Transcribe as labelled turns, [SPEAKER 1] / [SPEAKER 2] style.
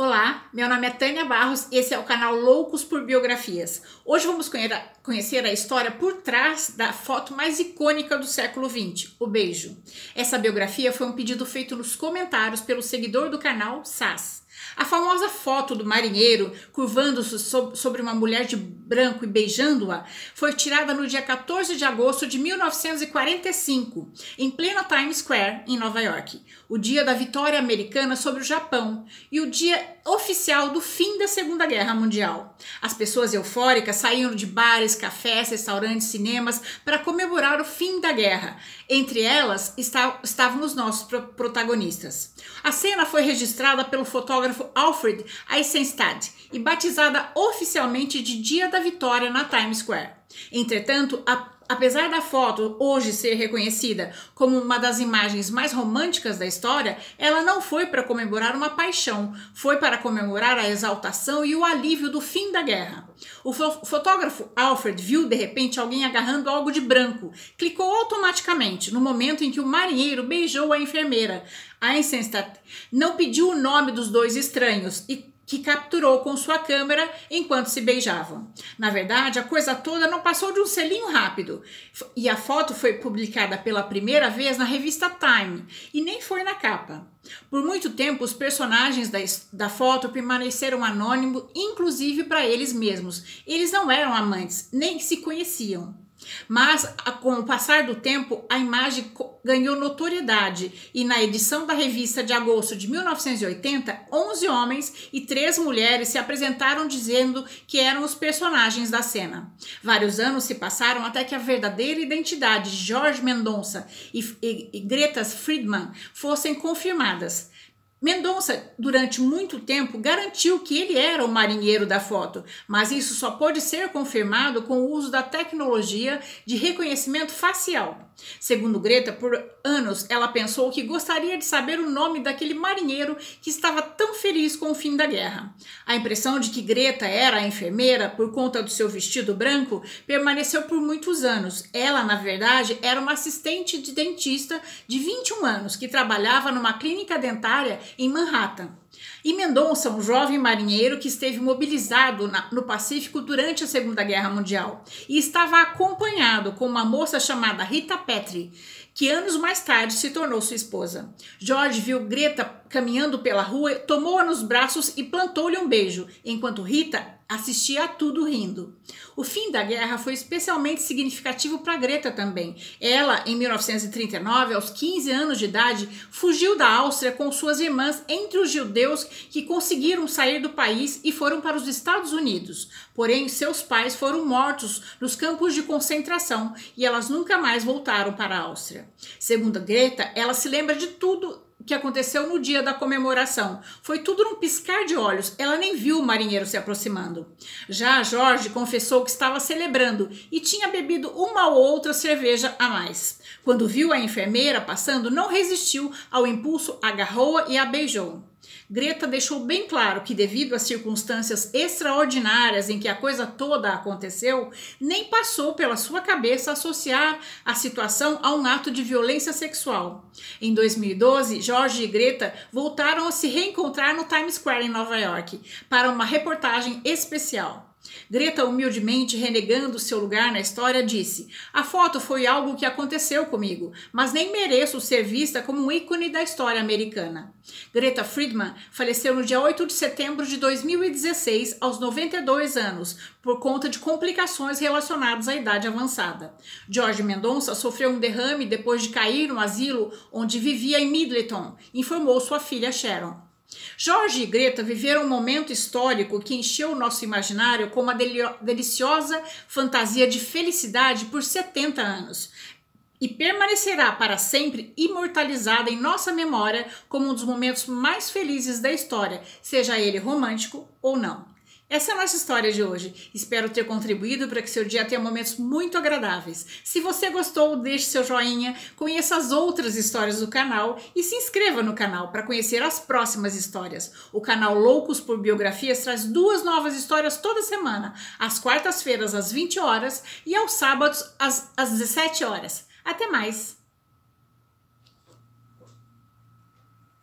[SPEAKER 1] Olá, meu nome é Tânia Barros e esse é o canal Loucos por Biografias. Hoje vamos conhecer a história por trás da foto mais icônica do século XX, o beijo. Essa biografia foi um pedido feito nos comentários pelo seguidor do canal, Sass. A famosa foto do marinheiro curvando-se sobre uma mulher de branco e beijando-a foi tirada no dia 14 de agosto de 1945, em plena Times Square, em Nova York, o dia da vitória americana sobre o Japão e o dia oficial do fim da Segunda Guerra Mundial. As pessoas eufóricas saíram de bares, cafés, restaurantes, cinemas para comemorar o fim da guerra. Entre elas estavam os nossos protagonistas. A cena foi registrada pelo fotógrafo Alfred Eisenstadt e batizada oficialmente de Dia da Vitória na Times Square. Entretanto, a Apesar da foto hoje ser reconhecida como uma das imagens mais românticas da história, ela não foi para comemorar uma paixão, foi para comemorar a exaltação e o alívio do fim da guerra. O fotógrafo Alfred viu de repente alguém agarrando algo de branco, clicou automaticamente no momento em que o marinheiro beijou a enfermeira. Eisenstadt não pediu o nome dos dois estranhos e que capturou com sua câmera enquanto se beijavam. Na verdade, a coisa toda não passou de um selinho rápido, e a foto foi publicada pela primeira vez na revista Time, e nem foi na capa. Por muito tempo, os personagens da, da foto permaneceram anônimos, inclusive para eles mesmos. Eles não eram amantes, nem se conheciam. Mas, com o passar do tempo, a imagem ganhou notoriedade e na edição da revista de agosto de 1980, 11 homens e 3 mulheres se apresentaram dizendo que eram os personagens da cena. Vários anos se passaram até que a verdadeira identidade de George Mendonça e, e, e Greta Friedman fossem confirmadas. Mendonça, durante muito tempo, garantiu que ele era o marinheiro da foto, mas isso só pode ser confirmado com o uso da tecnologia de reconhecimento facial. Segundo Greta, por anos ela pensou que gostaria de saber o nome daquele marinheiro que estava tão feliz com o fim da guerra. A impressão de que Greta era a enfermeira por conta do seu vestido branco permaneceu por muitos anos. Ela, na verdade, era uma assistente de dentista de 21 anos que trabalhava numa clínica dentária em Manhattan. E Mendonça, um jovem marinheiro que esteve mobilizado na, no Pacífico durante a Segunda Guerra Mundial e estava acompanhado com uma moça chamada Rita Petri, que anos mais tarde se tornou sua esposa. George viu Greta caminhando pela rua, tomou-a nos braços e plantou-lhe um beijo, enquanto Rita assistia a tudo rindo. O fim da guerra foi especialmente significativo para Greta também. Ela, em 1939, aos 15 anos de idade, fugiu da Áustria com suas irmãs entre os judeus que conseguiram sair do país e foram para os Estados Unidos. Porém, seus pais foram mortos nos campos de concentração e elas nunca mais voltaram para a Áustria. Segundo Greta, ela se lembra de tudo que aconteceu no dia da comemoração. Foi tudo num piscar de olhos. Ela nem viu o marinheiro se aproximando. Já Jorge confessou que estava celebrando e tinha bebido uma ou outra cerveja a mais. Quando viu a enfermeira passando, não resistiu ao impulso, agarrou-a e a beijou. Greta deixou bem claro que, devido às circunstâncias extraordinárias em que a coisa toda aconteceu, nem passou pela sua cabeça associar a situação a um ato de violência sexual. Em 2012, Jorge e Greta voltaram a se reencontrar no Times Square em Nova York para uma reportagem especial. Greta, humildemente renegando seu lugar na história, disse: A foto foi algo que aconteceu comigo, mas nem mereço ser vista como um ícone da história americana. Greta Friedman faleceu no dia 8 de setembro de 2016, aos 92 anos, por conta de complicações relacionadas à idade avançada. George Mendonça sofreu um derrame depois de cair no asilo onde vivia em Middleton, informou sua filha Sharon. Jorge e Greta viveram um momento histórico que encheu o nosso imaginário com uma deliciosa fantasia de felicidade por 70 anos e permanecerá para sempre imortalizada em nossa memória como um dos momentos mais felizes da história, seja ele romântico ou não. Essa é a nossa história de hoje. Espero ter contribuído para que seu dia tenha momentos muito agradáveis. Se você gostou, deixe seu joinha, conheça as outras histórias do canal e se inscreva no canal para conhecer as próximas histórias. O canal Loucos por Biografias traz duas novas histórias toda semana, às quartas-feiras às 20 horas e aos sábados às, às 17 horas. Até mais!